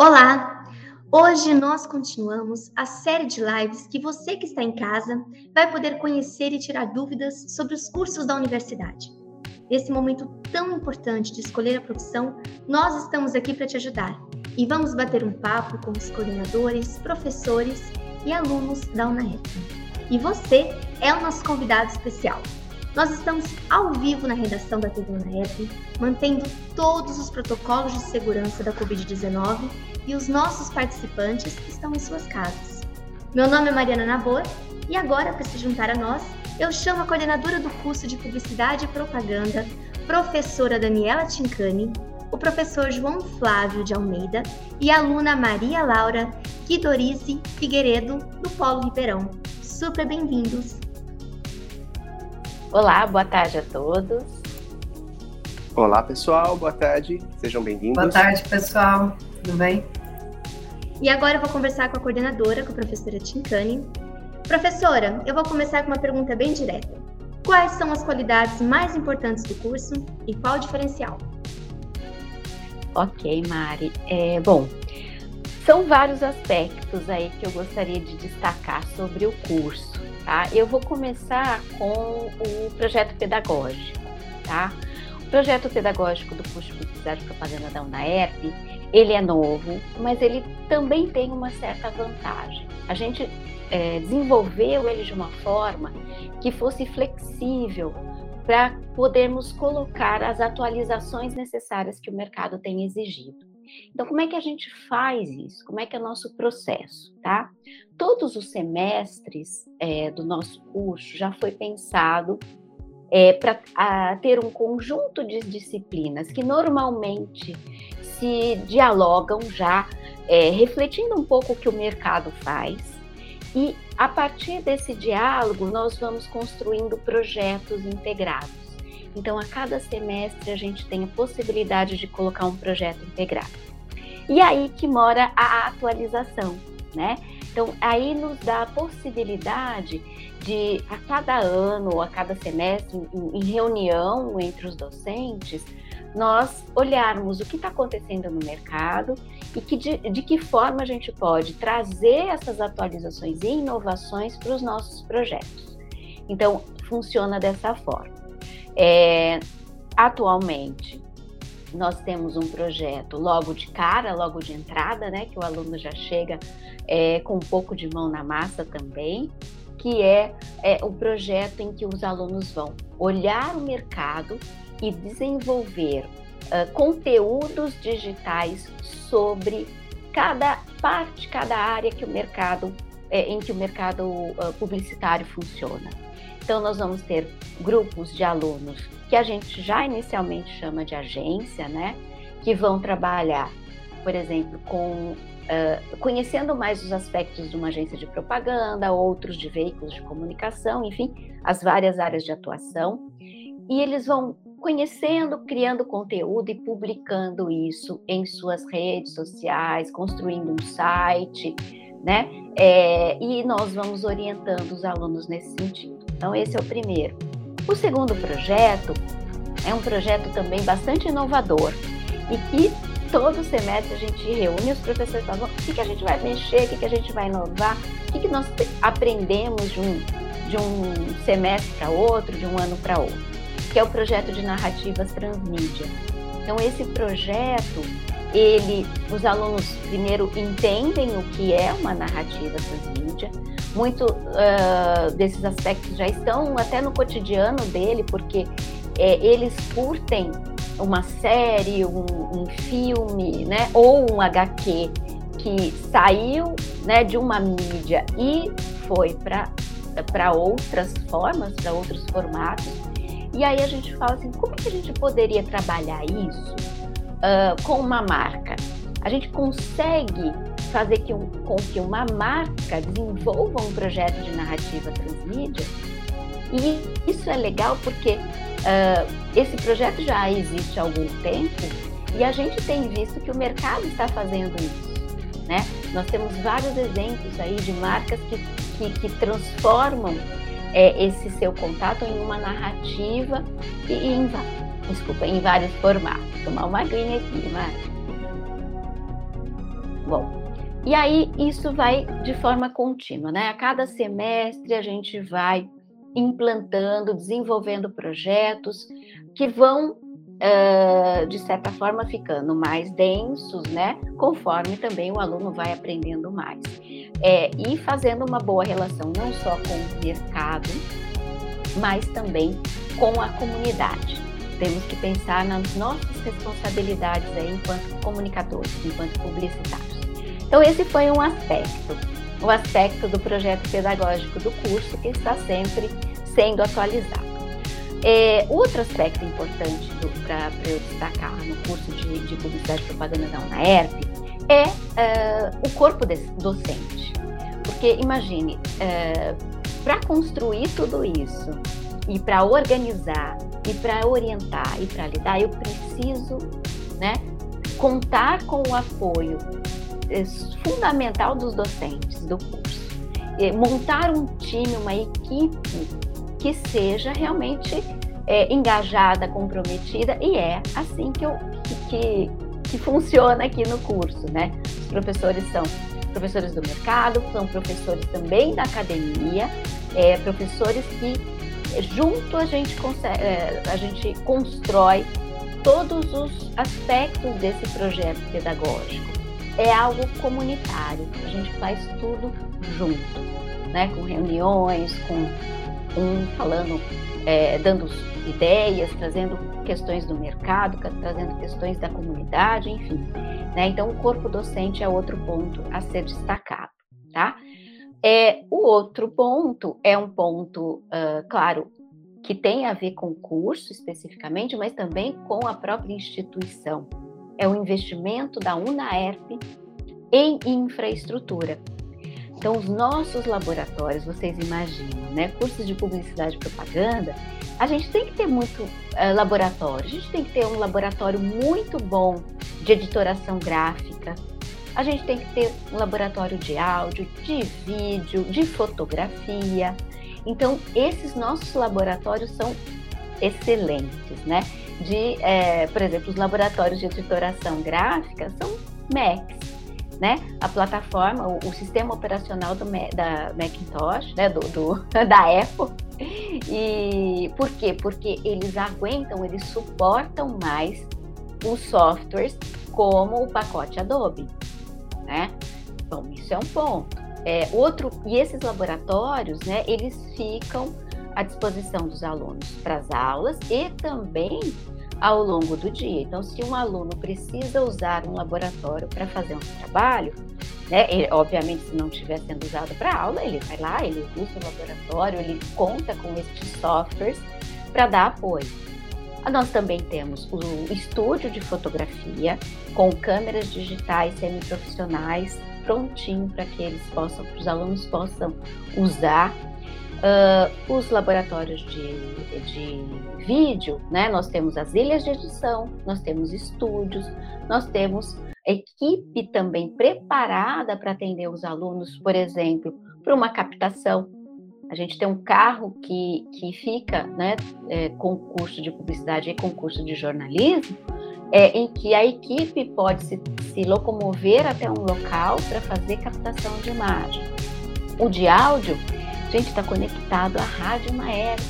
Olá! Hoje nós continuamos a série de lives que você que está em casa vai poder conhecer e tirar dúvidas sobre os cursos da universidade. Nesse momento tão importante de escolher a profissão, nós estamos aqui para te ajudar e vamos bater um papo com os coordenadores, professores e alunos da UNAEP. E você é o nosso convidado especial. Nós estamos ao vivo na redação da TV UNAEP, mantendo todos os protocolos de segurança da Covid-19 e os nossos participantes estão em suas casas. Meu nome é Mariana Nabor e agora, para se juntar a nós, eu chamo a coordenadora do curso de Publicidade e Propaganda, professora Daniela Tincani, o professor João Flávio de Almeida e a aluna Maria Laura Guidorize Figueiredo, do Polo Ribeirão. Super bem-vindos! Olá, boa tarde a todos. Olá, pessoal, boa tarde, sejam bem-vindos. Boa tarde, pessoal, tudo bem? E agora eu vou conversar com a coordenadora, com a professora Tincani. Professora, eu vou começar com uma pergunta bem direta. Quais são as qualidades mais importantes do curso e qual o diferencial? Ok, Mari. É, bom, são vários aspectos aí que eu gostaria de destacar sobre o curso, tá? Eu vou começar com o projeto pedagógico, tá? O projeto pedagógico do curso de Publicidade e Propaganda da UNAEP, ele é novo, mas ele também tem uma certa vantagem. A gente é, desenvolveu ele de uma forma que fosse flexível para podermos colocar as atualizações necessárias que o mercado tem exigido. Então, como é que a gente faz isso? Como é que é o nosso processo, tá? Todos os semestres é, do nosso curso já foi pensado é, para ter um conjunto de disciplinas que normalmente se dialogam já, é, refletindo um pouco o que o mercado faz. E a partir desse diálogo, nós vamos construindo projetos integrados. Então, a cada semestre, a gente tem a possibilidade de colocar um projeto integrado. E aí que mora a atualização, né? Então, aí nos dá a possibilidade de, a cada ano ou a cada semestre, em, reunião entre os docentes, nós olharmos o que está acontecendo no mercado e que de, de, que forma a gente pode trazer essas atualizações e inovações para os nossos projetos. Então, funciona dessa forma. É, atualmente, nós temos um projeto logo de cara, logo de entrada, né, que o aluno já chega é, com um pouco de mão na massa também, que é, é o projeto em que os alunos vão olhar o mercado e desenvolver uh, conteúdos digitais sobre cada parte, cada área que o mercado é, em que o mercado uh, publicitário funciona. Então, nós vamos ter grupos de alunos que a gente já inicialmente chama de agência, né? Que vão trabalhar, por exemplo, com uh, conhecendo mais os aspectos de uma agência de propaganda, outros de veículos de comunicação, enfim, as várias áreas de atuação. E eles vão conhecendo, criando conteúdo e publicando isso em suas redes sociais, construindo um site, né? É, e nós vamos orientando os alunos nesse sentido. Então, esse é o primeiro. O segundo projeto é um projeto também bastante inovador e que todo semestre a gente reúne os professores e fala, o que, que a gente vai mexer, o que, que a gente vai inovar, o que, que nós aprendemos de um, de um semestre para outro, de um ano para outro, que é o projeto de narrativas transmídia. Então, esse projeto, ele, os alunos primeiro entendem o que é uma narrativa transmídia, muito uh, desses aspectos já estão até no cotidiano dele, porque é, eles curtem uma série, um, um, filme, né, ou um HQ que saiu, né, de uma mídia e foi para para outras formas, para outros formatos. E aí a gente fala assim, como que a gente poderia trabalhar isso uh, com uma marca? A gente consegue fazer que um, com que uma marca desenvolva um projeto de narrativa transmídia. E isso é legal porque uh, esse projeto já existe há algum tempo e a gente tem visto que o mercado está fazendo isso. Né? Nós temos vários exemplos aí de marcas que, que, que transformam é, esse seu contato em uma narrativa e, em, desculpa, em vários formatos. Tomar uma aguinha aqui, Marcos. Bom, e aí isso vai de forma contínua, né? A cada semestre a gente vai implantando, desenvolvendo projetos que vão, uh, de certa forma, ficando mais densos, né? Conforme também o aluno vai aprendendo mais. É, e fazendo uma boa relação não só com o mercado, mas também com a comunidade. Temos que pensar nas nossas responsabilidades aí enquanto comunicadores, enquanto publicitários. Então, esse foi um aspecto, o aspecto do projeto pedagógico do curso que está sempre sendo atualizado. É, outro aspecto importante para eu destacar no curso de, de Publicidade e Propaganda da UNAERP é uh, o corpo docente. Porque imagine, uh, para construir tudo isso e para organizar e para orientar e para lidar, eu preciso né, contar com o apoio é, fundamental dos docentes do curso. É, montar um time, uma equipe que seja realmente é, engajada, comprometida, e é assim que, eu, que, que funciona aqui no curso, né? Os professores são professores do mercado, são professores também da academia, é, professores que junto a gente, consegue, é, a gente constrói todos os aspectos desse projeto pedagógico. É algo comunitário, a gente faz tudo junto, né? com reuniões, com um falando, é, dando ideias, trazendo questões do mercado, trazendo questões da comunidade, enfim. Né? Então, o corpo docente é outro ponto a ser destacado, tá? É, o outro ponto é um ponto, uh, claro, que tem a ver com o curso especificamente, mas também com a própria instituição. É o investimento da UNAERP em infraestrutura. Então, os nossos laboratórios, vocês imaginam, né? Cursos de publicidade e propaganda, a gente tem que ter muito uh, laboratório. A gente tem que ter um laboratório muito bom de editoração gráfica. A gente tem que ter um laboratório de áudio, de vídeo, de fotografia. Então, esses nossos laboratórios são excelentes, né? De, é, por exemplo, os laboratórios de editoração gráfica são MECs, né? A plataforma, o, o sistema operacional do, da Macintosh, né? Do, do, da Apple. E por quê? Porque eles aguentam, eles suportam mais os softwares como o pacote Adobe, né? Bom, isso é um ponto. É, outro, e esses laboratórios, né, eles ficam à disposição dos alunos para as aulas e também ao longo do dia. Então, se um aluno precisa usar um laboratório para fazer um trabalho, né, ele, obviamente, se não estiver sendo usado para aula, ele vai lá, ele usa o laboratório, ele conta com estes softwares para dar apoio. Nós também temos o estúdio de fotografia com câmeras digitais semiprofissionais prontinho para que eles possam, os alunos possam usar Uh, os laboratórios de, de vídeo, né? Nós temos as ilhas de edição, nós temos estúdios, nós temos equipe também preparada para atender os alunos, por exemplo, para uma captação. A gente tem um carro que, que fica, né, é, com curso de publicidade e concurso de jornalismo, é, em que a equipe pode se, se locomover até um local para fazer captação de imagem. O de áudio gente está conectado à rádio Maerp,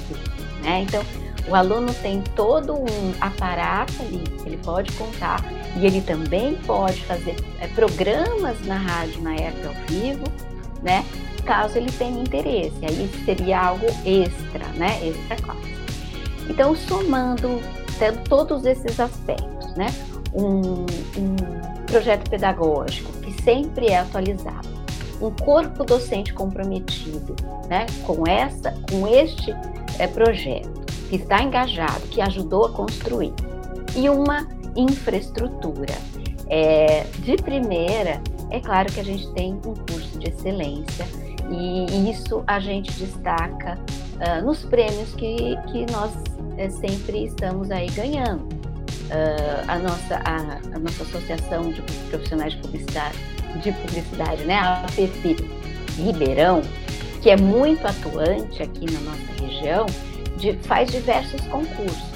né? Então, o aluno tem todo um aparato ali que ele pode contar e ele também pode fazer é, programas na rádio Maerp ao vivo, né? Caso ele tenha interesse, aí seria algo extra, né? Extra classe. Então, somando tendo todos esses aspectos, né? Um, um projeto pedagógico que sempre é atualizado, um corpo docente comprometido né, com, essa, com este é, projeto, que está engajado, que ajudou a construir, e uma infraestrutura. É, de primeira, é claro que a gente tem um curso de excelência, e isso a gente destaca uh, nos prêmios que, que nós é, sempre estamos aí ganhando. Uh, a, nossa, a, a nossa Associação de Profissionais de Publicidade de publicidade, né? A APP Ribeirão, que é muito atuante aqui na nossa região, de, faz diversos concursos.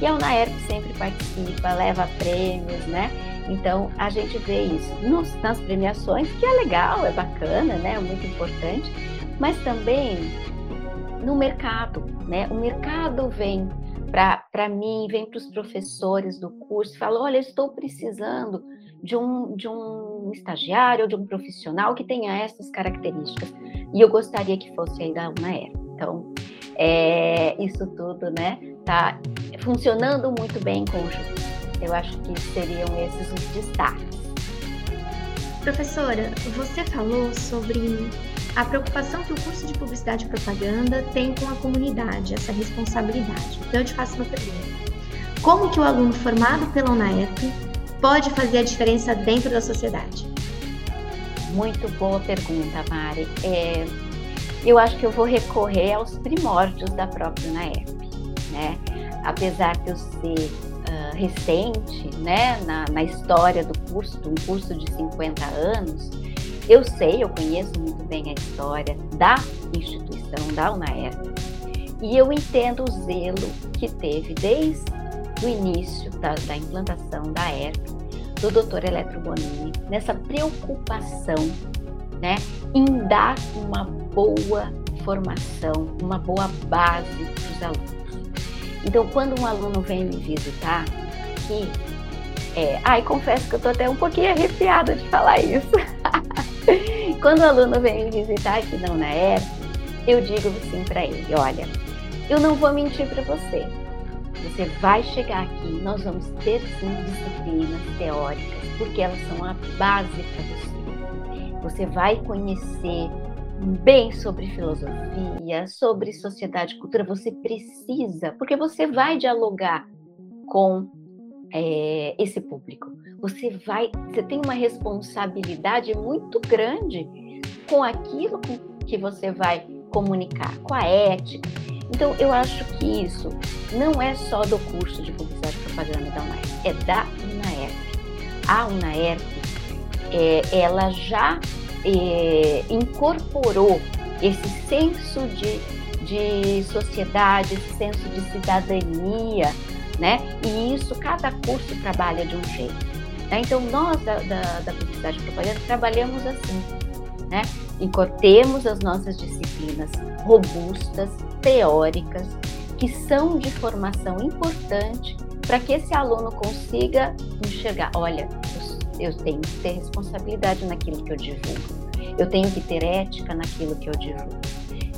E a UNAERP sempre participa, leva prêmios, né? Então, a gente vê isso nos, nas premiações, que é legal, é bacana, né? É muito importante, mas também no mercado, né? O mercado vem para mim, vem para os professores do curso, fala, olha, estou precisando de um, de um estagiário ou de um profissional que tenha essas características, e eu gostaria que fosse aí da UNAER. Então, é, isso tudo, né, tá funcionando muito bem em conjunto. Eu acho que seriam esses os destaques. Professora, você falou sobre a preocupação que o curso de Publicidade e Propaganda tem com a comunidade, essa responsabilidade. Então eu te faço uma pergunta. Como que o aluno formado pela UNAEP pode fazer a diferença dentro da sociedade? Muito boa pergunta, Mari. É, eu acho que eu vou recorrer aos primórdios da própria UNAEP, né? Apesar de eu ser uh, recente, né, na, na história do curso, um curso de 50 anos, eu sei, eu conheço muito bem a história da instituição, da UNAERP, e eu entendo o zelo que teve desde o início da, da implantação da ERP, do Dr. Eletro Bonini, nessa preocupação né, em dar uma boa formação, uma boa base para os alunos. Então, quando um aluno vem me visitar aqui, é, ai, confesso que eu estou até um pouquinho arrepiada de falar isso. Quando o aluno vem me visitar aqui na UNAEP, eu digo assim para ele: olha, eu não vou mentir para você. Você vai chegar aqui, nós vamos ter sim disciplinas teóricas, porque elas são a base para você. Você vai conhecer bem sobre filosofia, sobre sociedade e cultura. Você precisa, porque você vai dialogar com é, esse público. Você vai, você tem uma responsabilidade muito grande com aquilo que você vai comunicar, com a ética. Então, eu acho que isso não é só do curso de publicidade e propaganda da UNAERP, é da UNAERP. A UNAERP, é, ela já é, incorporou esse senso de, de sociedade, esse senso de cidadania né? E isso, cada curso trabalha de um jeito. Né? Então, nós da, da, da Publicidade e Propaganda trabalhamos assim, né? Incortemos as nossas disciplinas robustas, teóricas, que são de formação importante para que esse aluno consiga enxergar, olha, eu, tenho que ter responsabilidade naquilo que eu divulgo, eu tenho que ter ética naquilo que eu divulgo.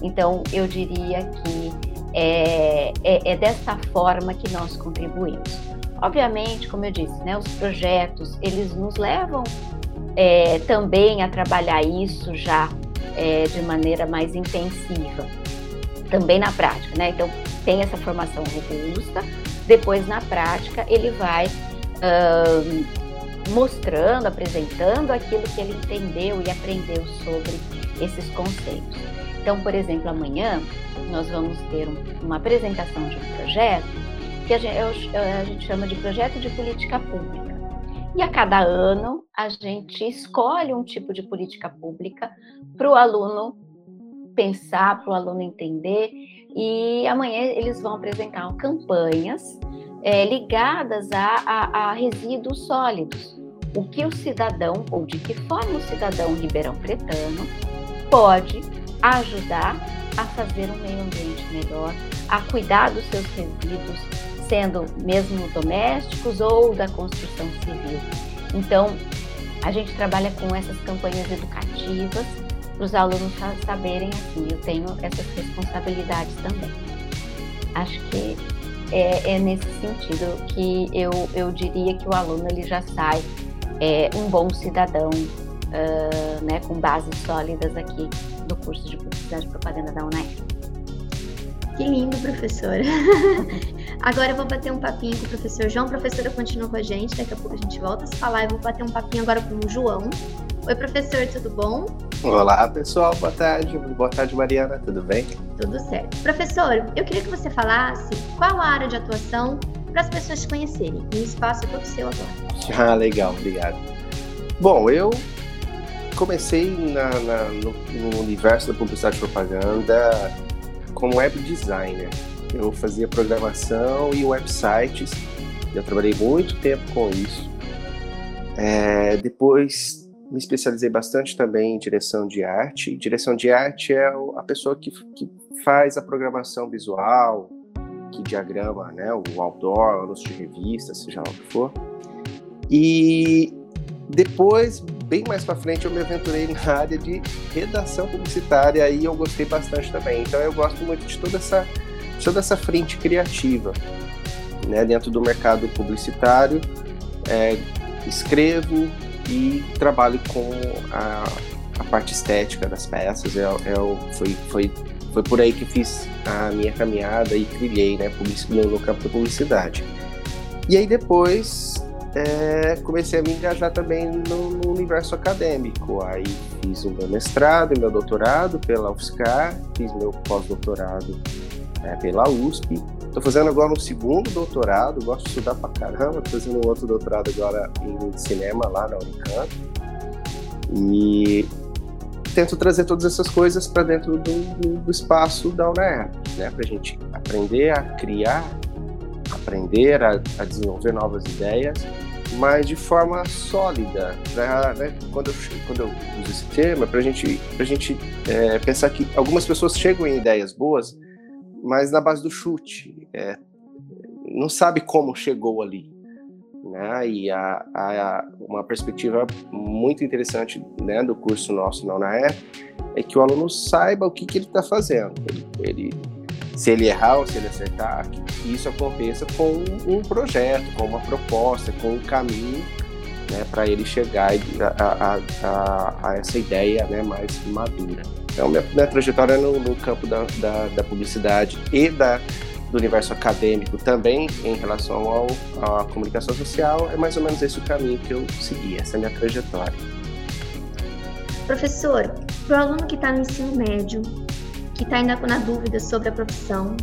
Então, eu diria que é, é, é forma que nós contribuímos. Obviamente, como eu disse, né, os projetos eles nos levam é, também a trabalhar isso já é, de maneira mais intensiva, também na prática, né? Então tem essa formação robusta, depois na prática ele vai mostrando, apresentando aquilo que ele entendeu e aprendeu sobre esses conceitos. Então, por exemplo, amanhã nós vamos ter uma apresentação de um projeto que a gente, a gente chama de projeto de política pública. E a cada ano a gente escolhe um tipo de política pública para o aluno pensar, para o aluno entender. E amanhã eles vão apresentar campanhas é, ligadas a, a, a resíduos sólidos. O que o cidadão, ou de que forma o cidadão ribeirão pretano, pode ajudar a fazer um meio ambiente melhor, a cuidar dos seus resíduos, sendo mesmo domésticos ou da construção civil. Então, a gente trabalha com essas campanhas educativas para os alunos saberem assim, eu tenho essas responsabilidades também. Acho que é, é nesse sentido que eu, eu diria que o aluno ele já sai é, um bom cidadão, uh, né, com bases sólidas aqui do curso de Publicidade e Propaganda da UNAE. Que lindo, professora. Agora eu vou bater um papinho com o professor João. A professora continua com a gente, daqui a pouco a gente volta a se falar. Eu vou bater um papinho agora com o João. Oi, professor, tudo bom? Olá, pessoal, boa tarde. Boa tarde, Mariana, tudo bem? Tudo certo. Professor, eu queria que você falasse qual a área de atuação para as pessoas te conhecerem. O espaço é todo seu agora. Ah, legal, obrigado. Bom, eu comecei na, na, no, no, universo da publicidade e propaganda como web designer. Eu fazia programação e websites. Eu trabalhei muito tempo com isso. É, depois me especializei bastante também em direção de arte. Direção de arte é a pessoa que, que faz a programação visual, que diagrama né, o outdoor, anúncio de revista, seja lá o que for. E depois, bem mais para frente, eu me aventurei na área de redação publicitária e eu gostei bastante também. Então eu gosto muito de toda essa, toda essa frente criativa né, dentro do mercado publicitário. É, escrevo e trabalho com a, a parte estética das peças. É, é, foi, foi foi por aí que fiz a minha caminhada e trilhei né, no campo da publicidade. E aí depois é, comecei a me engajar também no, no, universo acadêmico. Aí fiz o meu mestrado e meu doutorado pela UFSCar, fiz meu pós-doutorado é, pela USP. Estou fazendo agora um segundo doutorado, gosto de estudar pra caramba, estou fazendo um outro doutorado agora em cinema lá na Unicamp. E tento trazer todas essas coisas para dentro do, do, espaço da UNER, né? Para a gente aprender a criar, aprender a, a, desenvolver novas ideias, mas de forma sólida. Pra, né? quando, eu, quando eu uso esse termo, é para gente, a gente é, pensar que algumas pessoas chegam em ideias boas, mas na base do chute. É, não sabe como chegou ali né? E a, a, uma perspectiva muito interessante né, do curso nosso na UNAE é que o aluno saiba o que, que ele está fazendo. Ele, ele, se ele errar ou se ele acertar, isso aconteça com um projeto, com uma proposta, com um caminho né, para ele chegar a, a, a, essa ideia né, mais madura. Então, minha, minha trajetória no, no campo da, da, da publicidade e da do universo acadêmico também em relação ao, à comunicação social, é mais ou menos esse o caminho que eu segui, essa é a minha trajetória. Professor, para o aluno que está no ensino médio, que está ainda na dúvida sobre a profissão,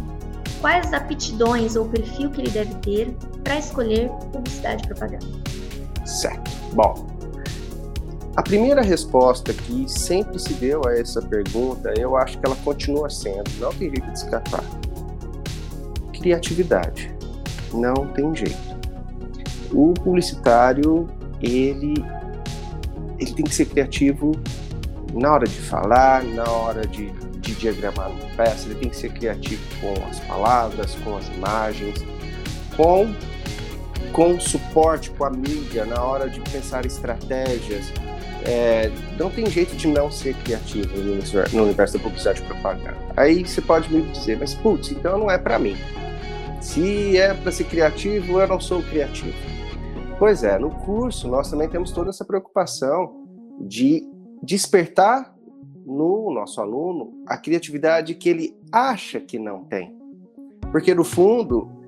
quais aptidões ou perfil que ele deve ter para escolher publicidade e propaganda? Certo. Bom, a primeira resposta que sempre se deu a essa pergunta, eu acho que ela continua sendo, não tem jeito de escapar criatividade. Não tem jeito. O publicitário, ele, ele tem que ser criativo na hora de falar, na hora de, de diagramar uma peça, ele tem que ser criativo com as palavras, com as imagens, com com suporte com a mídia na hora de pensar estratégias. É, não tem jeito de não ser criativo no universo da publicidade e propaganda. Aí você pode me dizer, mas putz, então não é para mim. Se é para ser criativo, eu não sou criativo. Pois é, no curso nós também temos toda essa preocupação de despertar no nosso aluno a criatividade que ele acha que não tem. Porque no fundo,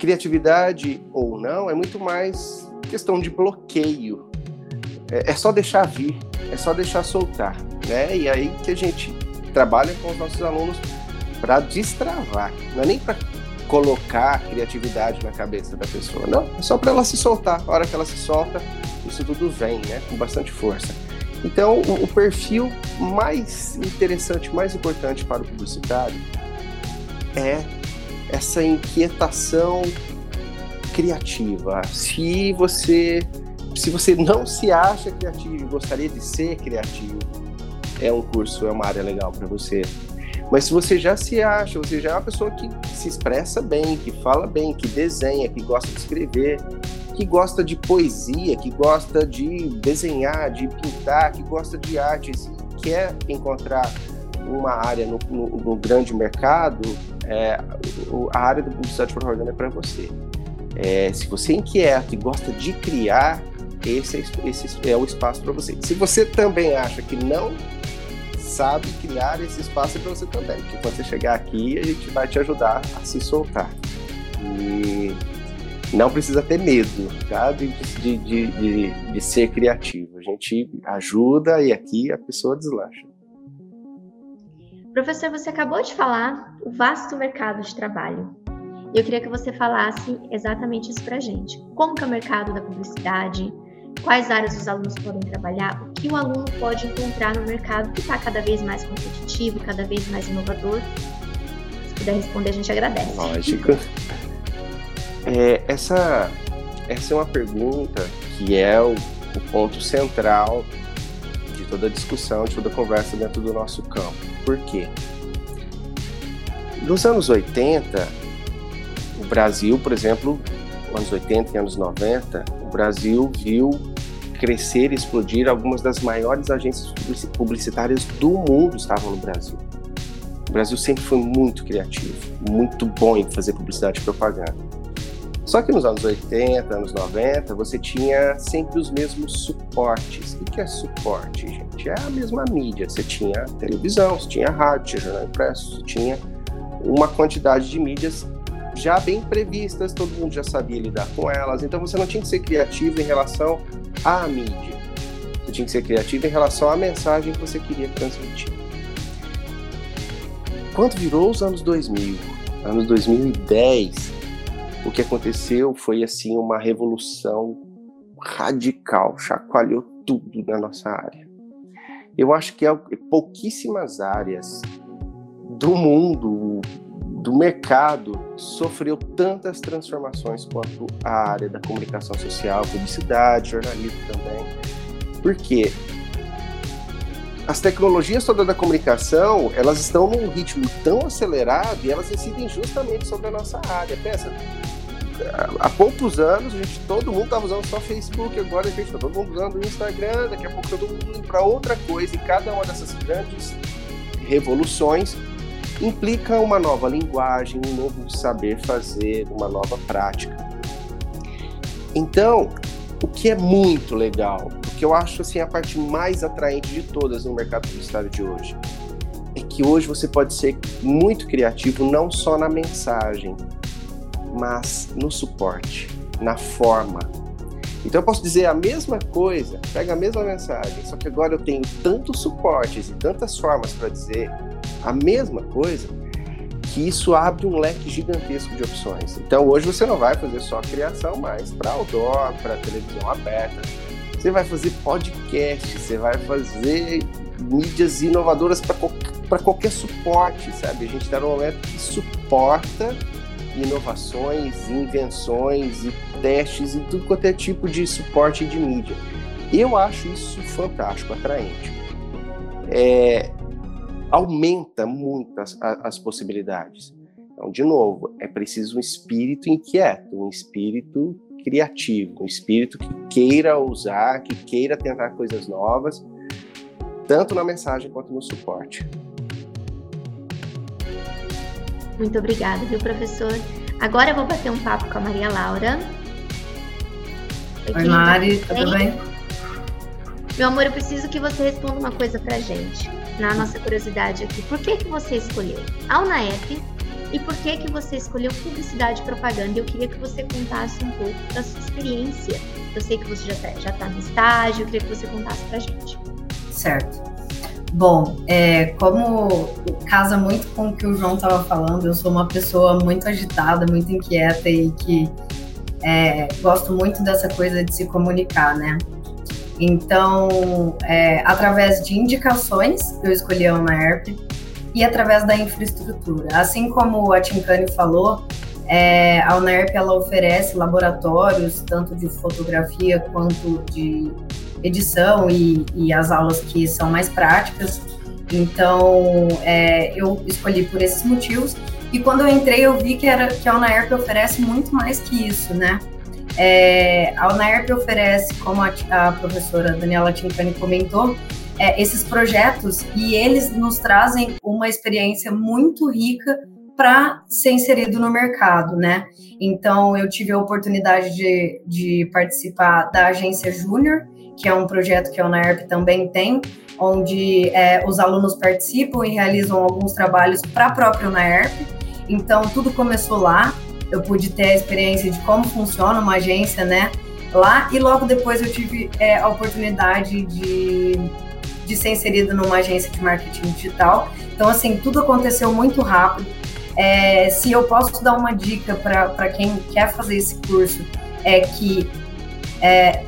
criatividade ou não é muito mais questão de bloqueio. É, é só deixar vir, é só deixar soltar, né? E aí que a gente trabalha com os nossos alunos para destravar, não é nem para colocar criatividade na cabeça da pessoa. Não, é só para ela se soltar. A hora que ela se solta, isso tudo vem, né? Com bastante força. Então, o, o perfil mais interessante, mais importante para o publicitário é essa inquietação criativa. Se você se você não se acha criativo e gostaria de ser criativo, é um curso, é uma área legal para você. Mas se você já se acha, você já é uma pessoa que se expressa bem, que fala bem, que desenha, que gosta de escrever, que gosta de poesia, que gosta de desenhar, de pintar, que gosta de artes quer encontrar uma área no, no, no grande mercado, é, a área da publicidade propaganda é para você. É, se você é inquieto e gosta de criar, esse é, esse é o espaço para você. Se você também acha que não sabe criar esse espaço para você também. Quando você chegar aqui, a gente vai te ajudar a se soltar. E não precisa ter medo tá? de, de, de, de, ser criativo. A gente ajuda e aqui a pessoa deslancha. Professor, você acabou de falar o vasto mercado de trabalho. Eu queria que você falasse exatamente isso para a gente. Como que é o mercado da publicidade? quais áreas os alunos podem trabalhar, o que o aluno pode encontrar no mercado que está cada vez mais competitivo, cada vez mais inovador. Se puder responder, a gente agradece. Lógico. É, essa, essa é uma pergunta que é o, o ponto central toda discussão, de toda conversa dentro do nosso campo. Por quê? Nos anos 80, o Brasil, por exemplo, anos 80 e anos 90, o Brasil viu crescer e explodir algumas das maiores agências publicitárias do mundo estavam no Brasil. O Brasil sempre foi muito criativo, muito bom em fazer publicidade e propaganda. Só que nos anos 80, anos 90, você tinha sempre os mesmos suportes. O que é suporte, gente? É a mesma mídia. Você tinha televisão, você tinha rádio, tinha jornal impresso, você tinha uma quantidade de mídias já bem previstas, todo mundo já sabia lidar com elas, então você não tinha que ser criativo em relação à mídia. Você tinha que ser criativo em relação à mensagem que você queria transmitir. Quando virou os anos 2000, anos 2010, o que aconteceu foi assim uma revolução radical, chacoalhou tudo na nossa área. Eu acho que é pouquíssimas áreas do mundo, do mercado, sofreu tantas transformações quanto a área da comunicação social, publicidade, jornalismo também. Por quê? As tecnologias todas da comunicação, elas estão num ritmo tão acelerado e elas incidem justamente sobre a nossa área. Pensa, há poucos anos, gente, todo mundo estava usando só Facebook, agora a gente está todo mundo usando o Instagram, daqui a pouco todo mundo indo para outra coisa, e cada uma dessas grandes revoluções implica uma nova linguagem, um novo saber fazer, uma nova prática. Então, o que é muito legal, que eu acho assim a parte mais atraente de todas no mercado publicitário de hoje, é que hoje você pode ser muito criativo não só na mensagem, mas no suporte, na forma. Então eu posso dizer a mesma coisa, pega a mesma mensagem, só que agora eu tenho tantos suportes e tantas formas para dizer a mesma coisa, que isso abre um leque gigantesco de opções. Então hoje você não vai fazer só criação mais para outdoor, para televisão aberta. Você vai fazer podcast, você vai fazer mídias inovadoras para qualquer suporte, sabe? A gente está num momento que suporta inovações, invenções e testes e tudo quanto é tipo de suporte de mídia. Eu acho isso fantástico, atraente. É, aumenta muito as, as possibilidades. Então, de novo, é preciso um espírito inquieto, um espírito criativo, um espírito que queira usar, que queira tentar coisas novas, tanto na mensagem quanto no suporte. Muito obrigada, viu, professor? Agora eu vou bater um papo com a Maria Laura. Oi, Mari, tudo bem? Meu amor, eu preciso que você responda uma coisa pra gente na nossa curiosidade aqui. Por que, que você escolheu a UNAEP e por que, que você escolheu publicidade e propaganda? Eu queria que você contasse um pouco da sua experiência. Eu sei que você já está tá no estágio, eu queria que você contasse para gente. Certo. Bom, é, como casa muito com o que o João estava falando, eu sou uma pessoa muito agitada, muito inquieta e que é, gosto muito dessa coisa de se comunicar, né? Então, é, através de indicações, eu escolhi a UNAERP e através da infraestrutura. Assim como a Tincani falou, é, a UNAERP ela oferece laboratórios, tanto de fotografia quanto de edição e, e as aulas que são mais práticas. Então, é, eu escolhi por esses motivos. E quando eu entrei, eu vi que, era, que a UNAERP oferece muito mais que isso, né? É, a UNAERP oferece, como a, a professora Daniela Tincani comentou, é, esses projetos e eles nos trazem uma experiência muito rica para ser inserido no mercado, né? Então, eu tive a oportunidade de, de participar da Agência Júnior, que é um projeto que a UNAERP também tem, onde é, os alunos participam e realizam alguns trabalhos para a própria UNAERP. Então, tudo começou lá eu pude ter a experiência de como funciona uma agência, né? Lá e logo depois eu tive é, a oportunidade de, de ser inserida numa agência de marketing digital. Então, assim, tudo aconteceu muito rápido. É, se eu posso dar uma dica para quem quer fazer esse curso, é que é,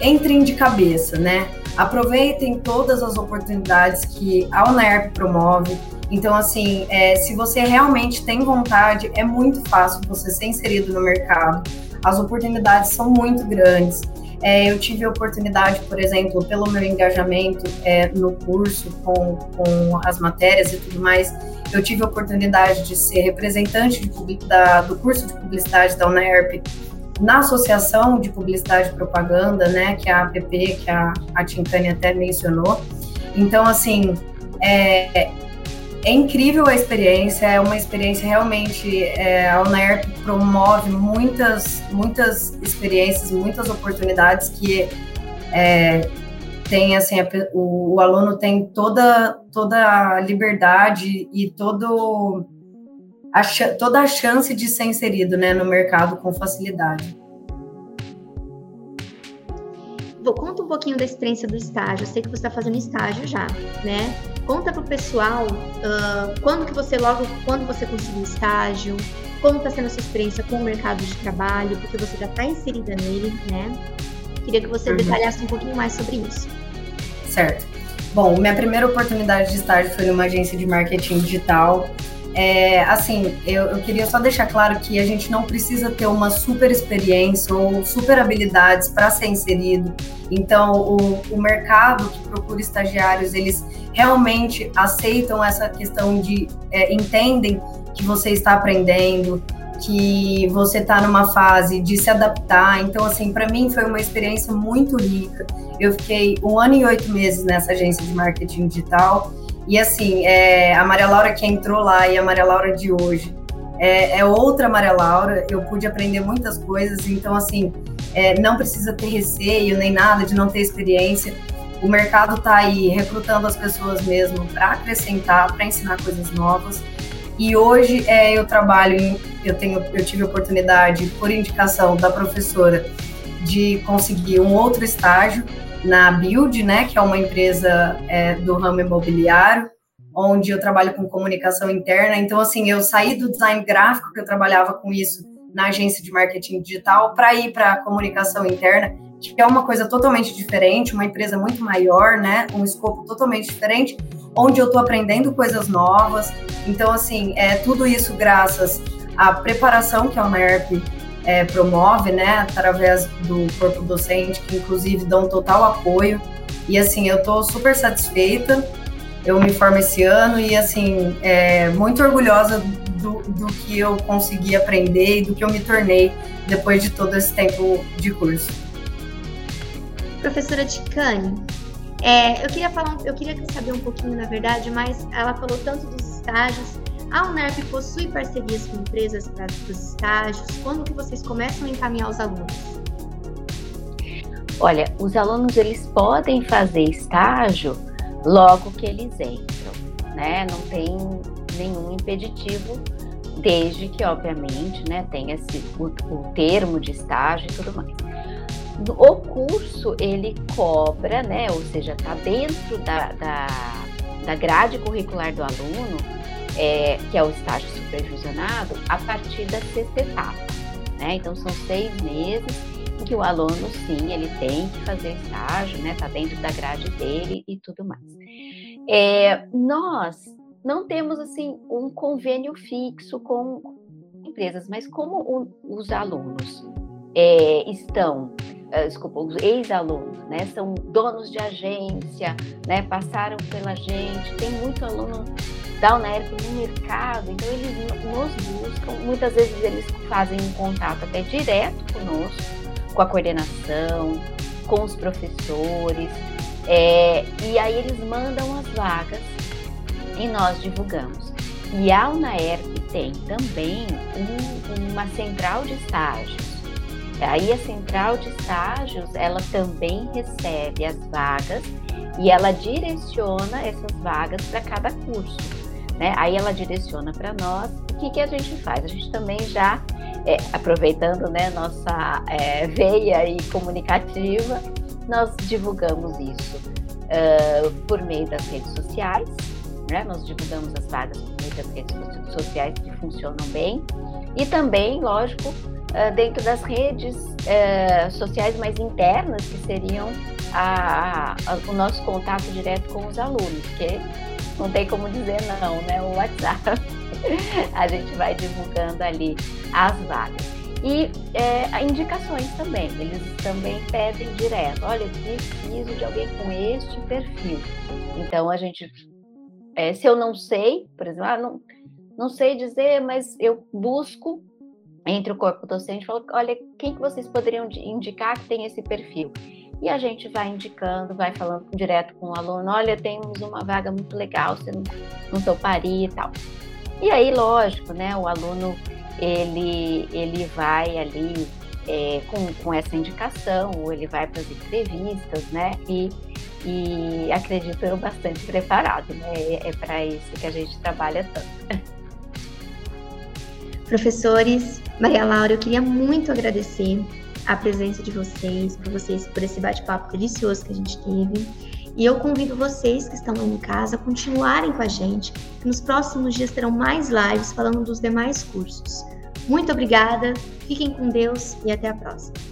entrem de cabeça, né? Aproveitem todas as oportunidades que a UNERP promove, então, assim, é, se você realmente tem vontade, é muito fácil você ser inserido no mercado. As oportunidades são muito grandes. É, eu tive a oportunidade, por exemplo, pelo meu engajamento é, no curso com, com as matérias e tudo mais, eu tive a oportunidade de ser representante de, da, do curso de publicidade da UNERP na Associação de Publicidade e Propaganda, né, que é a APP, que a, a Tincani até mencionou. Então, assim, é, é incrível a experiência, é uma experiência realmente. É, a UNERP promove muitas, muitas experiências, muitas oportunidades que é, tem assim a, o, o, aluno tem toda toda a liberdade e todo a, toda a chance de ser inserido né, no mercado com facilidade. Vou conta um pouquinho da experiência do estágio. Eu sei que você está fazendo estágio já, né? Conta pro pessoal uh, quando que você logo, quando você conseguiu estágio, como está sendo a sua experiência com o mercado de trabalho, porque você já está inserida nele, né? Queria que você uhum. detalhasse um pouquinho mais sobre isso. Certo. Bom, minha primeira oportunidade de estágio foi numa agência de marketing digital. É, assim, eu, eu, queria só deixar claro que a gente não precisa ter uma super experiência ou super habilidades para ser inserido. Então, o, o mercado que procura estagiários, eles realmente aceitam essa questão de é, entendem que você está aprendendo, que você está numa fase de se adaptar. Então, assim, para mim foi uma experiência muito rica. Eu fiquei um ano e oito meses nessa agência de marketing digital. E, assim, é, a Maria Laura que entrou lá e a Maria Laura de hoje é, é outra Maria Laura. Eu pude aprender muitas coisas. Então, assim, é, não precisa ter receio nem nada de não ter experiência. O mercado está aí recrutando as pessoas mesmo para acrescentar, para ensinar coisas novas. E hoje é, eu trabalho, em, eu tenho, eu tive a oportunidade, por indicação da professora, de conseguir um outro estágio na Build, né, que é uma empresa é, do ramo imobiliário, onde eu trabalho com comunicação interna. Então, assim, eu saí do design gráfico, que eu trabalhava com isso na agência de marketing digital, para ir para comunicação interna, que é uma coisa totalmente diferente, uma empresa muito maior, né, um escopo totalmente diferente, onde eu estou aprendendo coisas novas. Então, assim, é tudo isso graças à preparação que a UNERP é, promove, né, através do corpo docente, que inclusive dão total apoio. E, assim, eu estou super satisfeita. Eu me formo esse ano e, assim, é, muito orgulhosa do, do que eu consegui aprender e do que eu me tornei depois de todo esse tempo de curso. Professora Ticane, é, eu queria falar, eu queria saber um pouquinho, na verdade, mas ela falou tanto dos estágios. A UNERP possui parcerias com empresas para os estágios? Quando que vocês começam a encaminhar os alunos? Olha, os alunos eles podem fazer estágio logo que eles entram, né? Não tem nenhum impeditivo, desde que, obviamente, né, tenha esse, o, o termo de estágio e tudo mais o curso ele cobra, né? Ou seja, está dentro da, da, da, grade curricular do aluno, é, que é o estágio supervisionado, a partir da sexta etapa. Né? Então são seis meses em que o aluno sim ele tem que fazer estágio, né? Está dentro da grade dele e tudo mais. É, nós não temos assim um convênio fixo com empresas, mas como o, os alunos é, estão uh, desculpa, os ex-alunos, né? São donos de agência, né? Passaram pela gente, tem muito aluno da UNERP no mercado, então eles nos buscam, muitas vezes eles fazem um contato até direto conosco, com a coordenação, com os professores, é, e aí eles mandam as vagas e nós divulgamos. E a UNAERP tem também um, uma central de estágios Aí a central de estágios, ela também recebe as vagas e ela direciona essas vagas para cada curso. Né? Aí ela direciona para nós. O que, que a gente faz? A gente também já, é, aproveitando né, nossa é, veia e comunicativa, nós divulgamos isso uh, por meio das redes sociais. Né? Nós divulgamos as vagas por meio das redes sociais que funcionam bem. E também, lógico, uh, dentro das redes uh, sociais mais internas, que seriam a, a, o nosso contato direto com os alunos, que não tem como dizer não, né? O WhatsApp. a gente vai divulgando ali as vagas. E é, indicações também, eles também pedem direto, olha, preciso de alguém com este perfil. Então a gente, é, se eu não sei, por exemplo, ah, não, não sei dizer, mas eu busco entre o corpo docente, falo, olha, quem que vocês poderiam indicar que tem esse perfil? E a gente vai indicando, vai falando direto com o aluno, olha, temos uma vaga muito legal, você não, não toparia e tal. E aí, lógico, né, o aluno, ele, ele vai ali é, com, com essa indicação, ou ele vai para as entrevistas, né, e, e acredito eu bastante preparado, né, é, é para isso que a gente trabalha tanto. Professores, Maria Laura, eu queria muito agradecer a presença de vocês, por vocês, por esse bate-papo delicioso que a gente teve. E eu convido vocês que estão aí em casa a continuarem com a gente, que nos próximos dias terão mais lives falando dos demais cursos. Muito obrigada, fiquem com Deus e até a próxima.